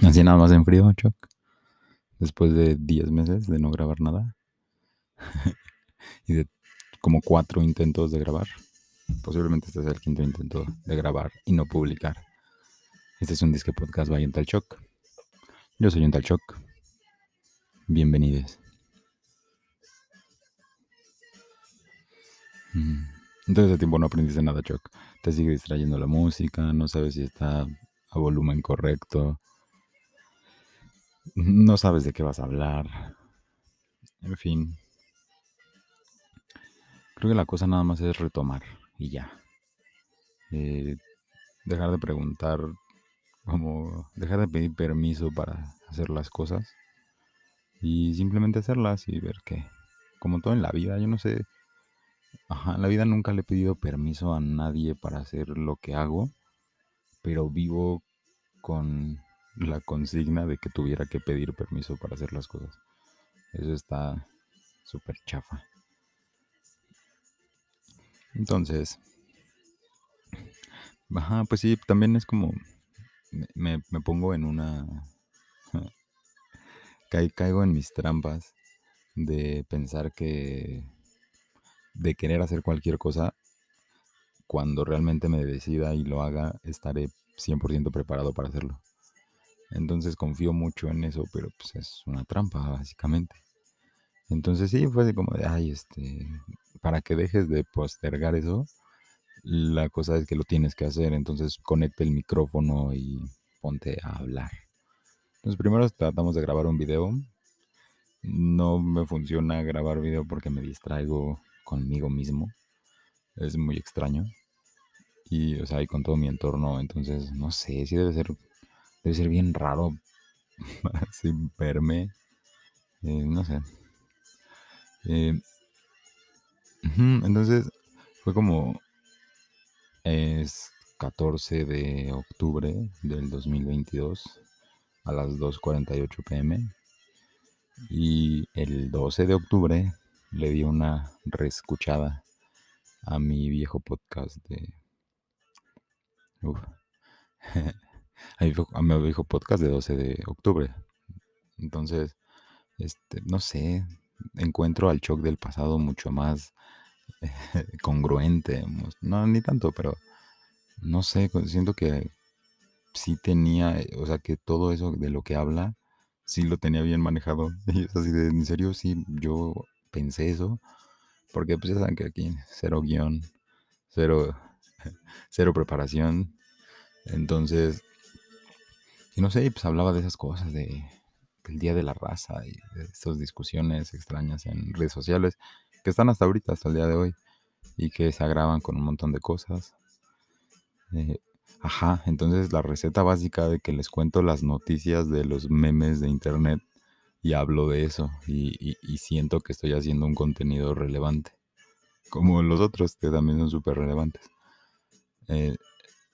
Así nada más en frío, Chuck. Después de 10 meses de no grabar nada. y de como cuatro intentos de grabar. Posiblemente este sea el quinto intento de grabar y no publicar. Este es un disque podcast by Tal Shock. Yo soy Tal Shock. Bienvenidos. Mm. Entonces de tiempo no aprendiste nada, Choc. Te sigue distrayendo la música, no sabes si está a volumen correcto. No sabes de qué vas a hablar. En fin. Creo que la cosa nada más es retomar y ya. Eh, dejar de preguntar, como dejar de pedir permiso para hacer las cosas y simplemente hacerlas y ver que, como todo en la vida, yo no sé, ajá, en la vida nunca le he pedido permiso a nadie para hacer lo que hago, pero vivo con la consigna de que tuviera que pedir permiso para hacer las cosas. Eso está súper chafa. Entonces, ajá, pues sí, también es como, me, pongo en una, caigo en mis trampas de pensar que, de querer hacer cualquier cosa, cuando realmente me decida y lo haga, estaré 100% preparado para hacerlo. Entonces confío mucho en eso, pero pues es una trampa, básicamente. Entonces sí, fue así como de, ay, este, para que dejes de postergar eso, la cosa es que lo tienes que hacer. Entonces conecte el micrófono y ponte a hablar. Entonces primero tratamos de grabar un video. No me funciona grabar video porque me distraigo conmigo mismo. Es muy extraño. Y, o sea, y con todo mi entorno. Entonces, no sé, si debe ser Debe ser bien raro sin verme. Eh, no sé. Eh, entonces fue como es 14 de octubre del 2022 a las 2.48 pm y el 12 de octubre le di una reescuchada a mi viejo podcast de uf, a mi viejo podcast de 12 de octubre. Entonces, este, no sé, encuentro al shock del pasado mucho más congruente. No, ni tanto, pero no sé, siento que sí tenía, o sea, que todo eso de lo que habla, sí lo tenía bien manejado. Y es así de, en serio, sí, yo pensé eso. Porque pues ya saben que aquí cero guion, cero, cero preparación. Entonces, y no sé, pues hablaba de esas cosas, de, del Día de la Raza y de estas discusiones extrañas en redes sociales que están hasta ahorita, hasta el día de hoy, y que se agravan con un montón de cosas. Eh, ajá, entonces la receta básica de que les cuento las noticias de los memes de internet y hablo de eso y, siento que estoy haciendo un contenido relevante, como los otros que también son súper relevantes. Eh,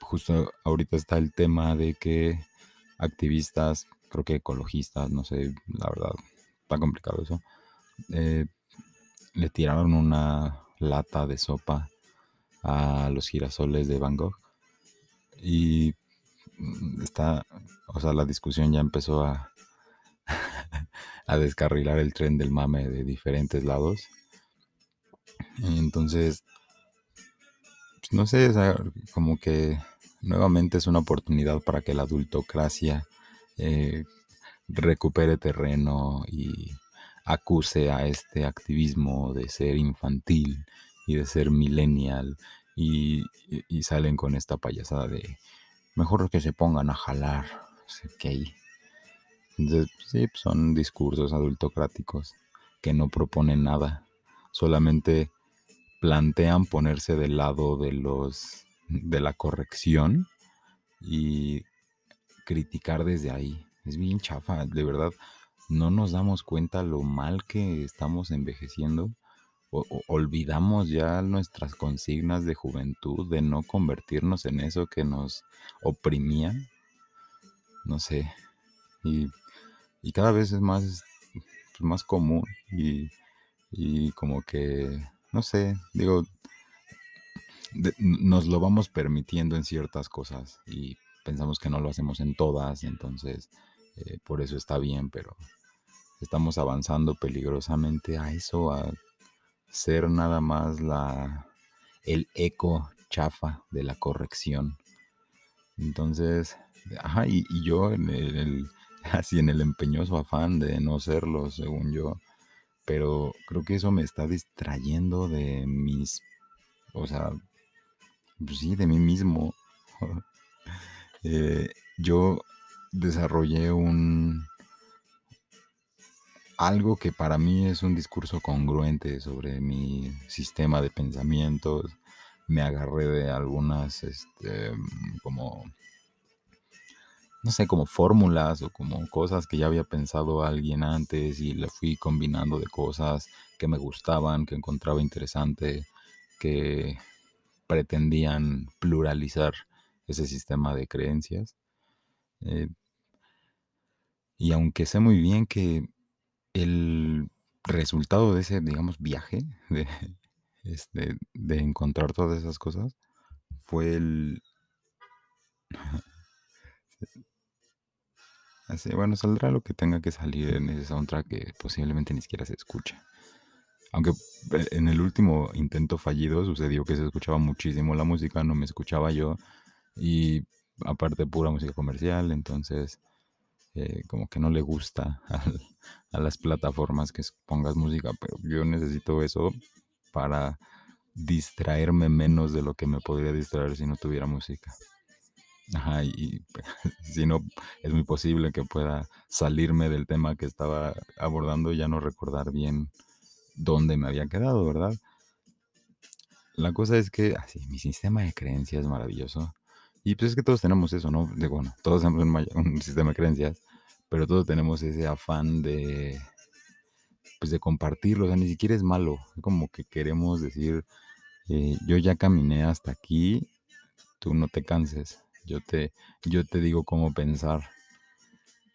justo ahorita está el tema de que activistas, creo que ecologistas, no sé, la verdad, está complicado eso. Eh, le tiraron una lata de sopa a los girasoles de Van Gogh y mm, está, o sea, la discusión ya empezó a, a descarrilar el tren del mame de diferentes lados. Entonces, pues, no sé, como que nuevamente es una oportunidad para que la adultocracia eh, recupere terreno y acuse a este activismo de ser infantil y de ser millennial y, salen con esta payasada de mejor que se pongan a jalar. Okay. Entonces, sí, pues, son discursos adultocráticos que no proponen nada, solamente plantean ponerse del lado de los de la corrección y criticar desde ahí. Es bien chafa, de verdad. No nos damos cuenta lo mal que estamos envejeciendo. O, olvidamos ya nuestras consignas de juventud, de no convertirnos en eso que nos oprimía. No sé. Y, cada vez es más, más común y, y como que, no sé, digo, nos lo vamos permitiendo en ciertas cosas y pensamos que no lo hacemos en todas, entonces eh, por eso está bien, pero estamos avanzando peligrosamente a eso, a ser nada más la, el eco chafa de la corrección. Entonces, ajá, y, yo en el, así en el empeñoso afán de no serlo, según yo, pero creo que eso me está distrayendo de mis, o sea, pues sí, de mí mismo. Eh, yo desarrollé un, algo que para mí es un discurso congruente sobre mi sistema de pensamientos. Me agarré de algunas, este, como, no sé, como fórmulas o como cosas que ya había pensado alguien antes y le fui combinando de cosas que me gustaban, que encontraba interesante, que pretendían pluralizar ese sistema de creencias. Eh, y aunque sé muy bien que el resultado de ese, digamos, viaje de, este, de encontrar todas esas cosas fue el... Así, bueno, saldrá lo que tenga que salir en ese soundtrack que posiblemente ni siquiera se escucha. Aunque eh, en el último intento fallido sucedió que se escuchaba muchísimo la música, no me escuchaba yo. Y aparte pura música comercial, entonces eh, como que no le gusta a las plataformas que pongas música, pero yo necesito eso para distraerme menos de lo que me podría distraer si no tuviera música. Ajá, y si no, es muy posible que pueda salirme del tema que estaba abordando y ya no recordar bien dónde me había quedado, ¿verdad? La cosa es que, así, mi sistema de creencias es maravilloso. Y pues es que todos tenemos eso, ¿no? De, bueno, todos tenemos un, sistema de creencias, pero todos tenemos ese afán de, pues de compartirlo, o sea, ni siquiera es malo, es como que queremos decir, eh, yo ya caminé hasta aquí, tú no te canses, yo te, yo te digo cómo pensar.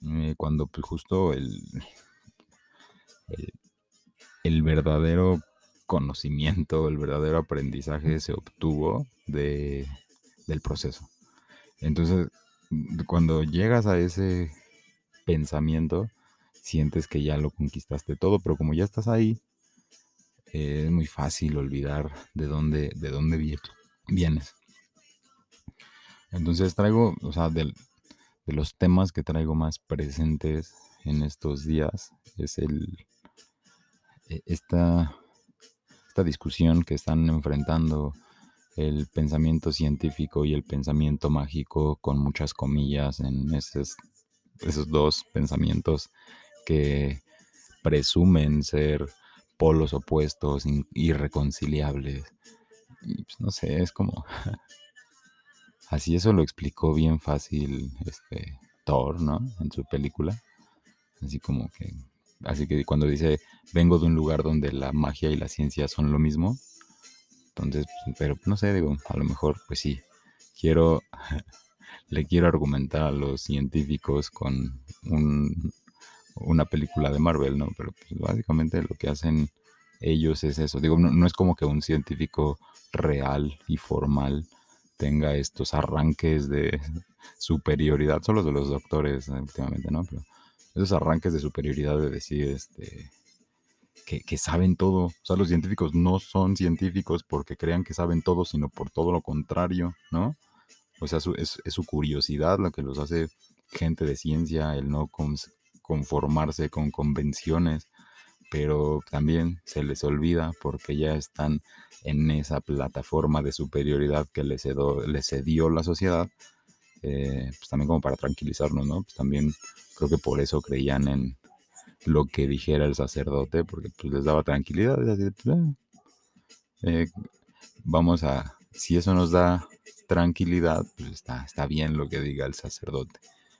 Eh, cuando pues justo el, el verdadero conocimiento, el verdadero aprendizaje se obtuvo de, del proceso. Entonces, cuando llegas a ese pensamiento, sientes que ya lo conquistaste todo, pero como ya estás ahí, eh, es muy fácil olvidar de dónde, de dónde vienes. Entonces traigo, o sea, de, de los temas que traigo más presentes en estos días es el esta, esta discusión que están enfrentando el pensamiento científico y el pensamiento mágico con muchas comillas en esos, esos dos pensamientos que presumen ser polos opuestos, irreconciliables. Y pues, no sé, es como... Así eso lo explicó bien fácil este Thor, ¿no? En su película. Así como que... Así que cuando dice, vengo de un lugar donde la magia y la ciencia son lo mismo, entonces, pero no sé, digo, a lo mejor, pues sí, quiero, le quiero argumentar a los científicos con una película de Marvel, ¿no? Pero pues, básicamente lo que hacen ellos es eso. Digo, no, es como que un científico real y formal tenga estos arranques de superioridad, solo de los doctores últimamente, ¿no? Pero esos arranques de superioridad de decir, este, que, saben todo. O sea, los científicos no son científicos porque crean que saben todo, sino por todo lo contrario, ¿no? O sea, es, su curiosidad lo que los hace gente de ciencia, el no conformarse con convenciones, pero también se les olvida porque ya están en esa plataforma de superioridad que les, les cedió la sociedad, eh, pues también como para tranquilizarnos, ¿no? Pues también creo que por eso creían en, lo que dijera el sacerdote, porque pues, les daba tranquilidad. Pues, ah, eh, vamos a, si eso nos da tranquilidad, pues está, está bien lo que diga el sacerdote,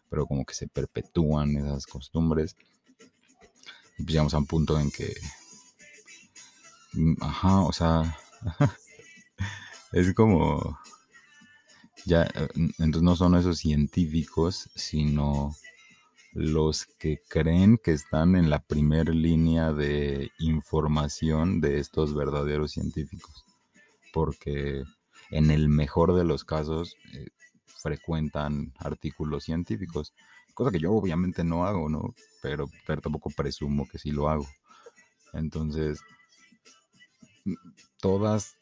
pero como que se perpetúan esas costumbres. Y pues llegamos a un punto en que, mm, ajá, o sea, es como, ya, eh, entonces no son esos científicos, sino los que creen que están en la primera línea de información de estos verdaderos científicos. Porque en el mejor de los casos, eh, frecuentan artículos científicos, cosa que yo obviamente no hago, ¿no? Pero, pero tampoco presumo que sí lo hago. Entonces, mm, todas,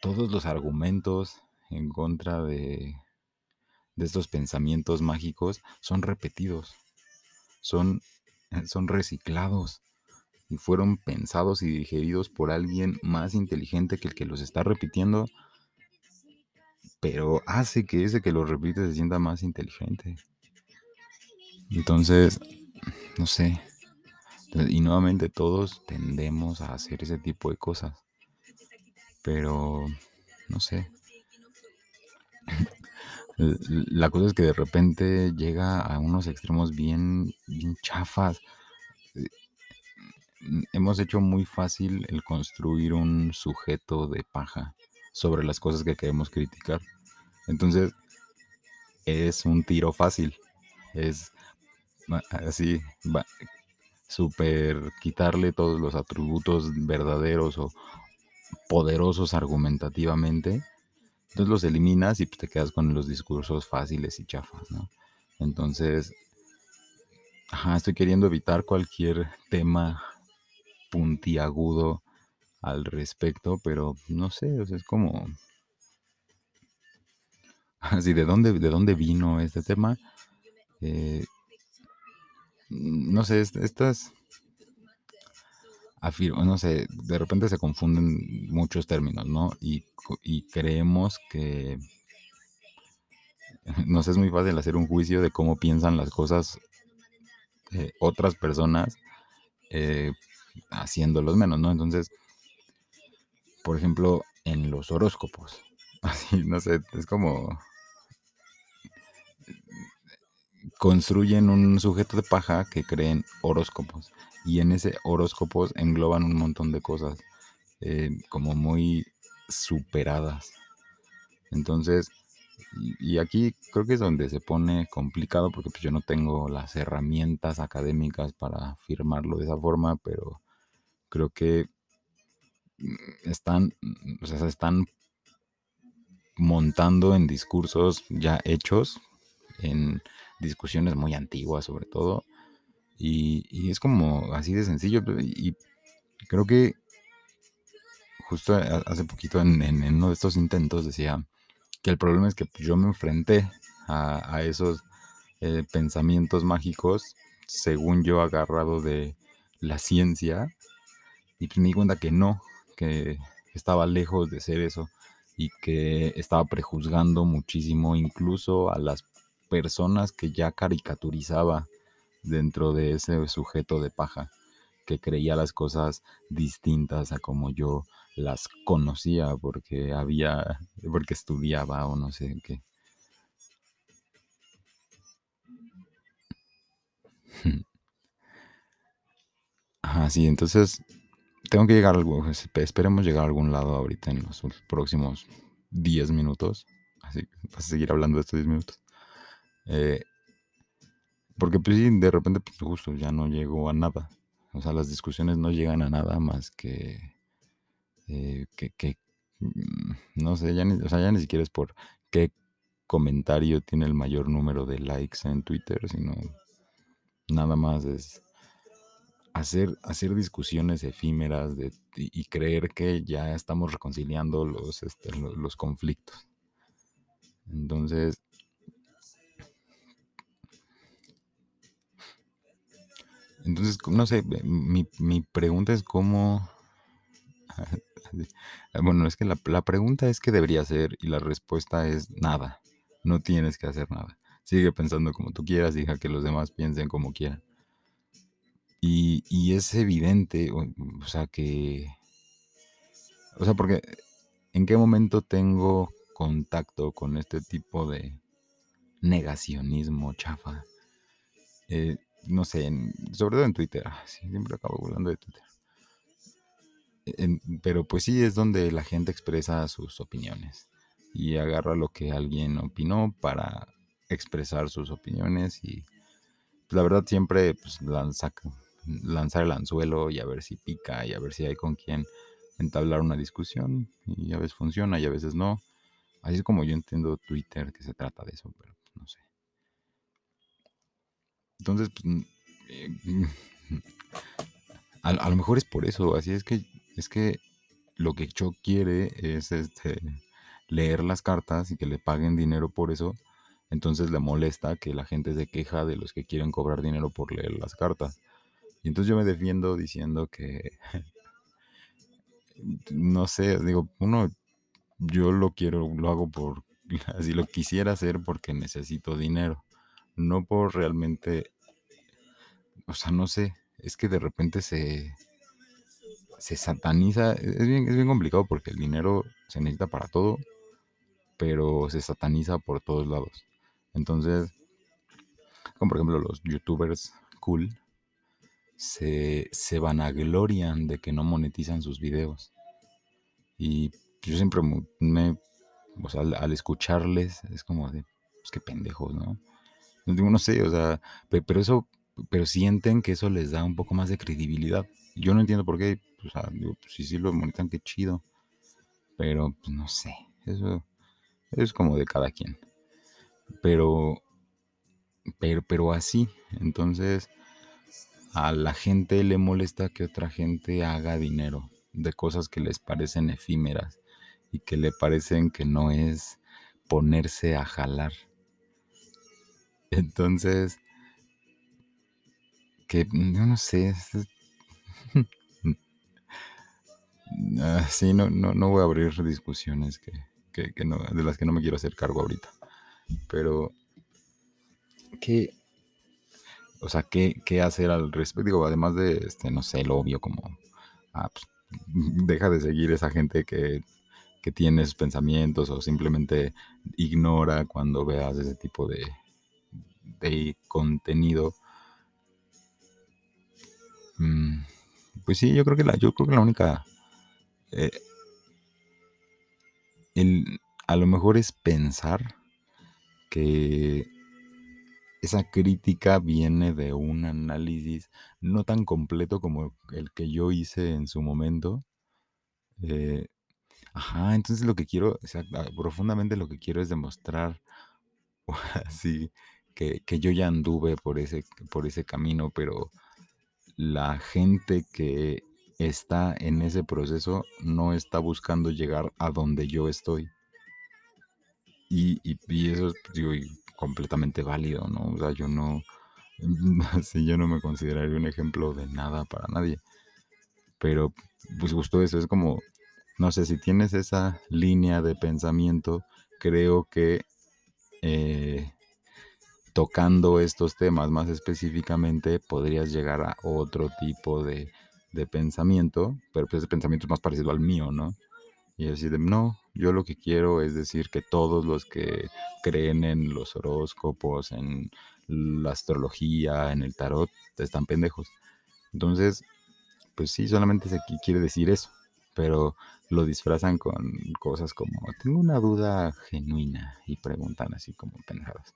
todos los argumentos en contra de, estos pensamientos mágicos son repetidos, son, son reciclados y fueron pensados y digeridos por alguien más inteligente que el que los está repitiendo, pero hace que ese que los repite se sienta más inteligente. Entonces, no sé. Y nuevamente todos tendemos a hacer ese tipo de cosas. Pero, no sé. La cosa es que de repente llega a unos extremos bien, bien chafas. Eh, hemos hecho muy fácil el construir un sujeto de paja sobre las cosas que queremos criticar. Entonces, es un tiro fácil. Es así, super quitarle todos los atributos verdaderos o poderosos argumentativamente. Entonces los eliminas y pues, te quedas con los discursos fáciles y chafas, ¿no? Entonces, ajá, estoy queriendo evitar cualquier tema puntiagudo al respecto, pero no sé, es como así de dónde de dónde vino este tema. Eh, no sé, estas afirmo, no sé, de repente se confunden muchos términos, ¿no? Y, creemos que nos es muy fácil hacer un juicio de cómo piensan las cosas eh, otras personas eh, haciéndolos menos, ¿no? Entonces, por ejemplo, en los horóscopos, así, no sé, es como construyen un sujeto de paja que creen horóscopos y en ese horóscopos engloban un montón de cosas eh, como muy superadas. Entonces, y, aquí creo que es donde se pone complicado porque pues yo no tengo las herramientas académicas para afirmarlo de esa forma, pero creo que mm, están, o sea, se están montando en discursos ya hechos, en discusiones muy antiguas sobre todo. Y, es como así de sencillo. Y creo que justo hace poquito en, uno de estos intentos decía que el problema es que yo me enfrenté a, esos eh, pensamientos mágicos, según yo agarrado de la ciencia, y pues me di cuenta que no, que estaba lejos de ser eso y que estaba prejuzgando muchísimo incluso a las personas que ya caricaturizaba dentro de ese sujeto de paja, que creía las cosas distintas a como yo las conocía porque había, porque estudiaba o no sé qué. Ajá, sí, entonces tengo que llegar a algo, esperemos llegar a algún lado ahorita en los próximos 10 minutos. Así vas a seguir hablando de estos 10 minutos. Eh, porque pues sí, de repente pues justo ya no llegó a nada. O sea, las discusiones no llegan a nada más que, eh, que, mm, no sé, ya ni, o sea, ya ni siquiera es por qué comentario tiene el mayor número de likes en Twitter, sino nada más es hacer, hacer discusiones efímeras y, creer que ya estamos reconciliando los, este, los conflictos. Entonces, Entonces, no sé, mi, mi pregunta es cómo... bueno, es que la, la, pregunta es qué debería hacer y la respuesta es nada. No tienes que hacer nada. Sigue pensando como tú quieras deja que los demás piensen como quieran. Y, y es evidente, o, o sea, que... O sea, porque ¿en qué momento tengo contacto con este tipo de negacionismo chafa? Eh, no sé, sobre todo en Twitter, ah, siempre acabo hablando de Twitter. pero pues sí es donde la gente expresa sus opiniones y agarra lo que alguien opinó para expresar sus opiniones y pues, la verdad siempre pues, lanza, lanzar el anzuelo y a ver si pica y a ver si hay con quién entablar una discusión y a veces funciona y a veces no. Así es como yo entiendo Twitter, que se trata de eso, pero pues, no sé. Entonces, pues, eh, a, lo mejor es por eso, así es que, es que lo que Cho quiere es este, leer las cartas y que le paguen dinero por eso. Entonces le molesta que la gente se queja de los que quieren cobrar dinero por leer las cartas. Y entonces yo me defiendo diciendo que, no sé, digo, uno, yo lo quiero, lo hago por, así lo quisiera hacer porque necesito dinero, no por realmente, o sea, no sé, es que de repente se, se sataniza, es bien, es bien complicado porque el dinero se necesita para todo, pero se sataniza por todos lados. Entonces, como por ejemplo los youtubers cool, se, se vanaglorian de que no monetizan sus videos. Y yo siempre me, o sea, al, escucharles, es como de, pues qué pendejos, ¿no? No, sé, o sea, pero eso, pero sienten que eso les da un poco más de credibilidad. Yo no entiendo por qué, o digo, pues, si sí lo monetizan, qué chido. Pero, pues no sé, eso es como de cada quien. Pero, pero, pero así, entonces a la gente le molesta que otra gente haga dinero de cosas que les parecen efímeras y que le parecen que no es ponerse a jalar. Entonces, que yo no sé, ah, sí, no, no, no voy a abrir discusiones que, que, no, de las que no me quiero hacer cargo ahorita. Pero, ¿qué, o sea, ¿qué, qué hacer al respecto? Además de, este, no sé, lo obvio como, ah, pues, deja de seguir esa gente que, que tiene esos pensamientos o simplemente ignora cuando veas ese tipo de, de contenido. Mm, pues sí, yo creo que la, yo creo que la única eh, a lo mejor es pensar que esa crítica viene de un análisis no tan completo como el que yo hice en su momento. Eh, ajá, entonces lo que quiero, profundamente lo que quiero es demostrar así que, yo ya anduve por ese, por ese camino, pero la gente que está en ese proceso no está buscando llegar a donde yo estoy. Y, y, eso es digo, completamente válido, ¿no? O sea, yo no, sí, yo no me consideraría un ejemplo de nada para nadie. Pero, pues justo eso, es como, no sé, si tienes esa línea de pensamiento, creo que eh, tocando estos temas más específicamente podrías llegar a otro tipo de de pensamiento, pero pues ese pensamiento es más parecido al mío, ¿no? Y así de, no, yo lo que quiero es decir que todos los que creen en los horóscopos, en la astrología, en el tarot, están pendejos. Entonces, pues sí, solamente se quiere decir eso, pero lo disfrazan con cosas como, tengo una duda genuina y preguntan así como pendejadas.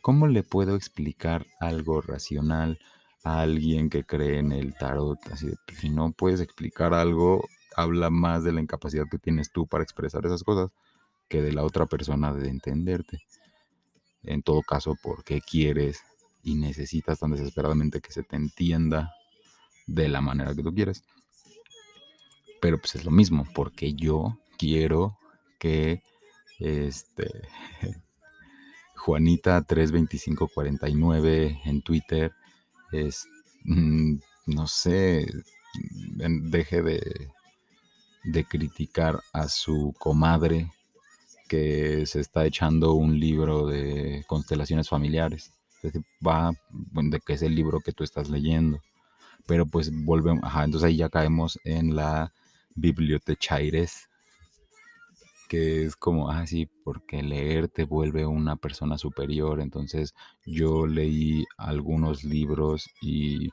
¿Cómo le puedo explicar algo racional a alguien que cree en el tarot. Así pues, si no puedes explicar algo, habla más de la incapacidad que tienes tú para expresar esas cosas que de la otra persona de entenderte. En todo caso, ¿por qué quieres y necesitas tan desesperadamente que se te entienda de la manera que tú quieres? Pero pues es lo mismo, porque yo quiero que este Juanita 32549 en Twitter es, mm, no sé, deje de, de criticar a su comadre que se está echando un libro de constelaciones familiares. va de que es el libro que tú estás leyendo. Pero pues volvemos, ajá, entonces ahí ya caemos en la bibliotechaires, que es como, ah, sí, porque leer te vuelve una persona superior. Entonces yo leí algunos libros y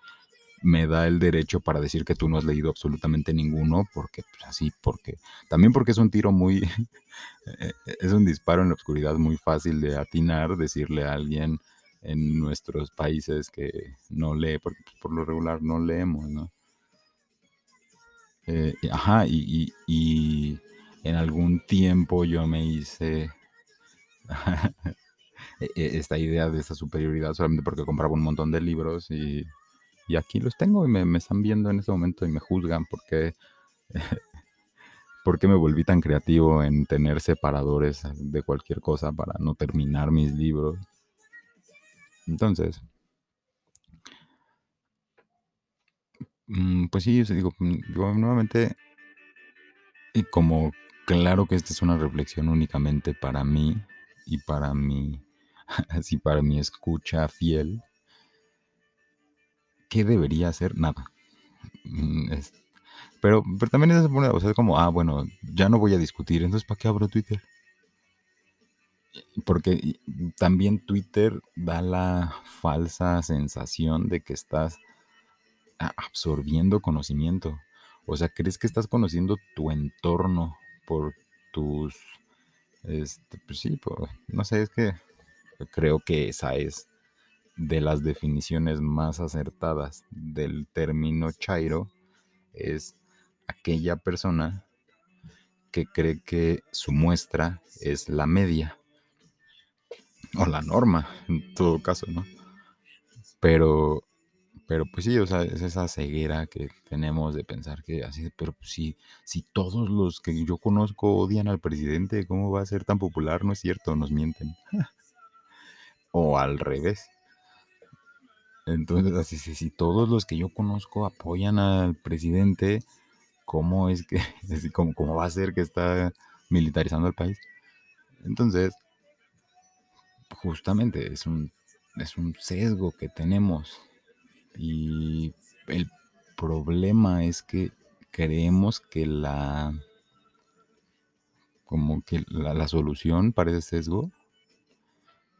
me da el derecho para decir que tú no has leído absolutamente ninguno, porque pues, así, porque también porque es un tiro muy, eh, es un disparo en la oscuridad muy fácil de atinar, decirle a alguien en nuestros países que no lee, porque pues, por lo regular no leemos, ¿no? Eh, ajá, y, y en algún tiempo yo me hice e, esta idea de esta superioridad solamente porque compraba un montón de libros y, aquí los tengo y me, están viendo en este momento y me juzgan porque, porque me volví tan creativo en tener separadores de cualquier cosa para no terminar mis libros. Entonces, mm, pues sí, yo digo, mm, yo nuevamente, y como claro que esta es una reflexión únicamente para mí y para mi, así para mi escucha fiel, ¿qué debería hacer? Nada. Mm, pero, pero también es, o sea, como, ah, bueno, ya no voy a discutir, entonces ¿para qué abro Twitter? Porque también Twitter da la falsa sensación de que estás absorbiendo conocimiento. O sea, crees que estás conociendo tu entorno por tus, este, pues sí, no sé, es que creo que esa es de las definiciones más acertadas del término chairo, es aquella persona que cree que su muestra es la media o la norma, en todo caso, ¿no? Pero pero pues sí, o sea, es esa ceguera que tenemos de pensar que así, pero pues si, si todos los que yo conozco odian al presidente, ¿cómo va a ser tan popular? No es cierto, nos mienten. o al revés. Entonces, así, si, si todos los que yo conozco apoyan al presidente, ¿cómo es que, cómo, cómo va a ser que está militarizando el país? Entonces, justamente es un, es un sesgo que tenemos y el problema es que creemos que la como que la, solución para ese sesgo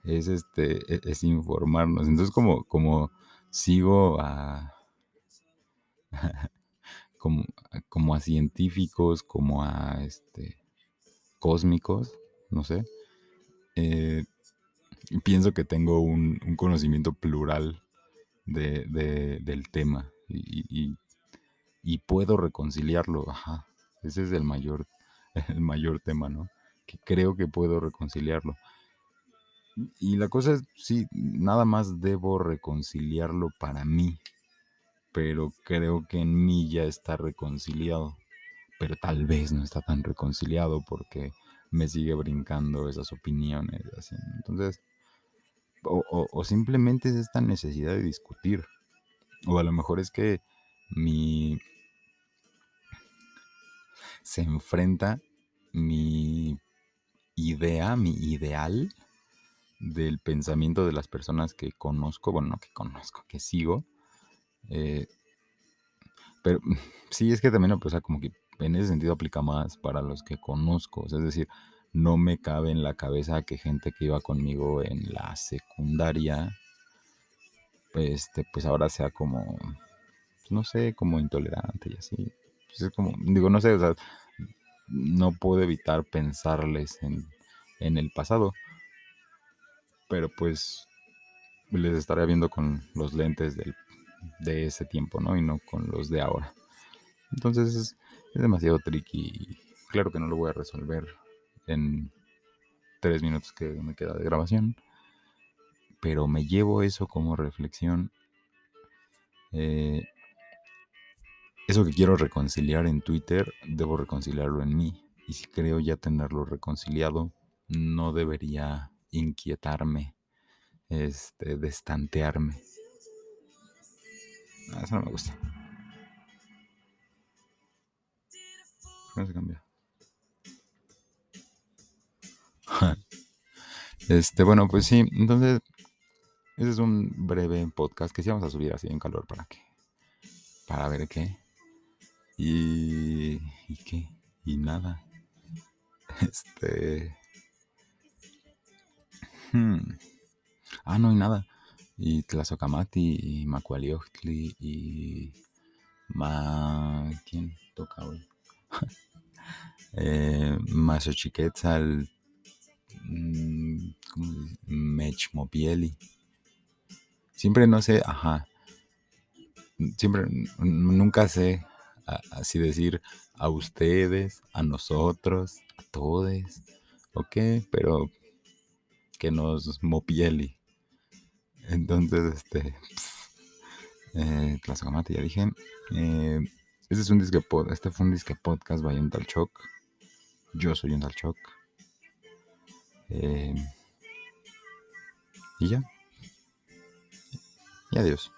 es este e, es, informarnos. Entonces como, como sigo a como, como a científicos, como a este cósmicos, no sé. Eh, pienso que tengo un, un conocimiento plural de, del tema y, puedo reconciliarlo. Ajá, ese es el mayor, el mayor tema, ¿no? Que creo que puedo reconciliarlo. Y la cosa es, sí, nada más debo reconciliarlo para mí, pero creo que en mí ya está reconciliado, pero tal vez no está tan reconciliado porque me sigue brincando esas opiniones. Así. Entonces, o, simplemente es esta necesidad de discutir. O a lo mejor es que mi... se enfrenta mi idea, mi ideal del pensamiento de las personas que conozco, bueno, no que conozco, que sigo. Eh, pero sí, es que también, pues, como que en ese sentido aplica más para los que conozco. Es decir, no me cabe en la cabeza que gente que iba conmigo en la secundaria, este, pues ahora sea como, pues, no sé, como intolerante y así. Pues es como, digo, no sé, o sea, no puedo evitar pensarles en, en el pasado, pero pues les estaré viendo con los lentes del, de ese tiempo, ¿no? Y no con los de ahora. Entonces es, es demasiado tricky. Claro que no lo voy a resolver en tres minutos que me queda de grabación. Pero me llevo eso como reflexión. Eh, eso que quiero reconciliar en Twitter, debo reconciliarlo en mí. Y si creo ya tenerlo reconciliado, no debería inquietarme, este, destantearme. Ah, eso no me gusta. No se cambia. Este, bueno, pues sí, entonces, ese es un breve podcast que sí vamos a subir así en calor para que, para ver qué. Y, qué, y nada. Este. Hmm. Ah, no, y nada. Y Tlazocamati, y Macualiochtli, y. Ma. ¿Quién toca hoy? eh, Mm, Mech Mobieli. Siempre no sé, ajá. Siempre, nunca sé así decir a ustedes, a nosotros, a todos, ok, pero que nos mopieli. Entonces, este, eh, ya dije. Eh, este es un disque pod, este fue un disque podcast by un tal Choc. Yo soy un tal Choc. Eh, y ya. Y adiós.